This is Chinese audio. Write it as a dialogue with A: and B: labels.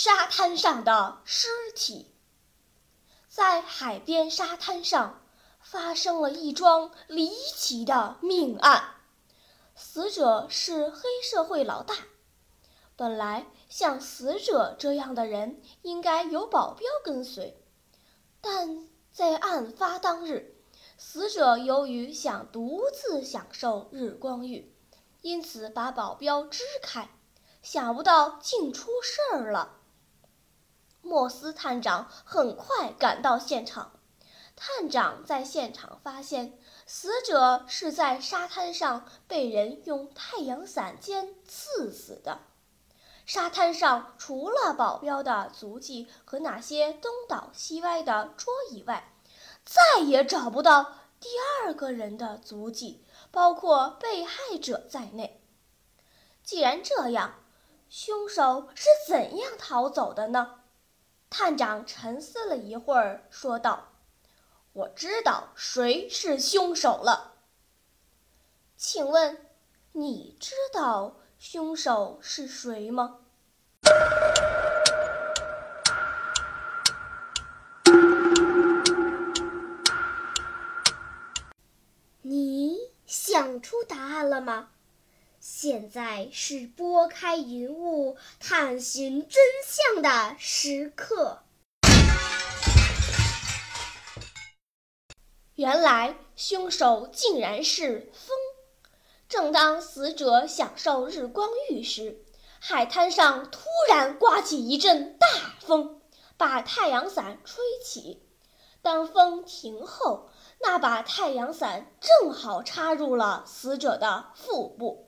A: 沙滩上的尸体，在海边沙滩上发生了一桩离奇的命案。死者是黑社会老大。本来像死者这样的人应该有保镖跟随，但在案发当日，死者由于想独自享受日光浴，因此把保镖支开。想不到竟出事儿了。莫斯探长很快赶到现场。探长在现场发现，死者是在沙滩上被人用太阳伞尖刺死的。沙滩上除了保镖的足迹和那些东倒西歪的桌椅外，再也找不到第二个人的足迹，包括被害者在内。既然这样，凶手是怎样逃走的呢？探长沉思了一会儿，说道。我知道谁是凶手了。请问，你知道凶手是谁吗？
B: 你想出答案了吗？现在是拨开云雾探寻真相的时刻。
A: 原来凶手竟然是风。正当死者享受日光浴时，海滩上突然刮起一阵大风，把太阳伞吹起。当风停后，那把太阳伞正好插入了死者的腹部。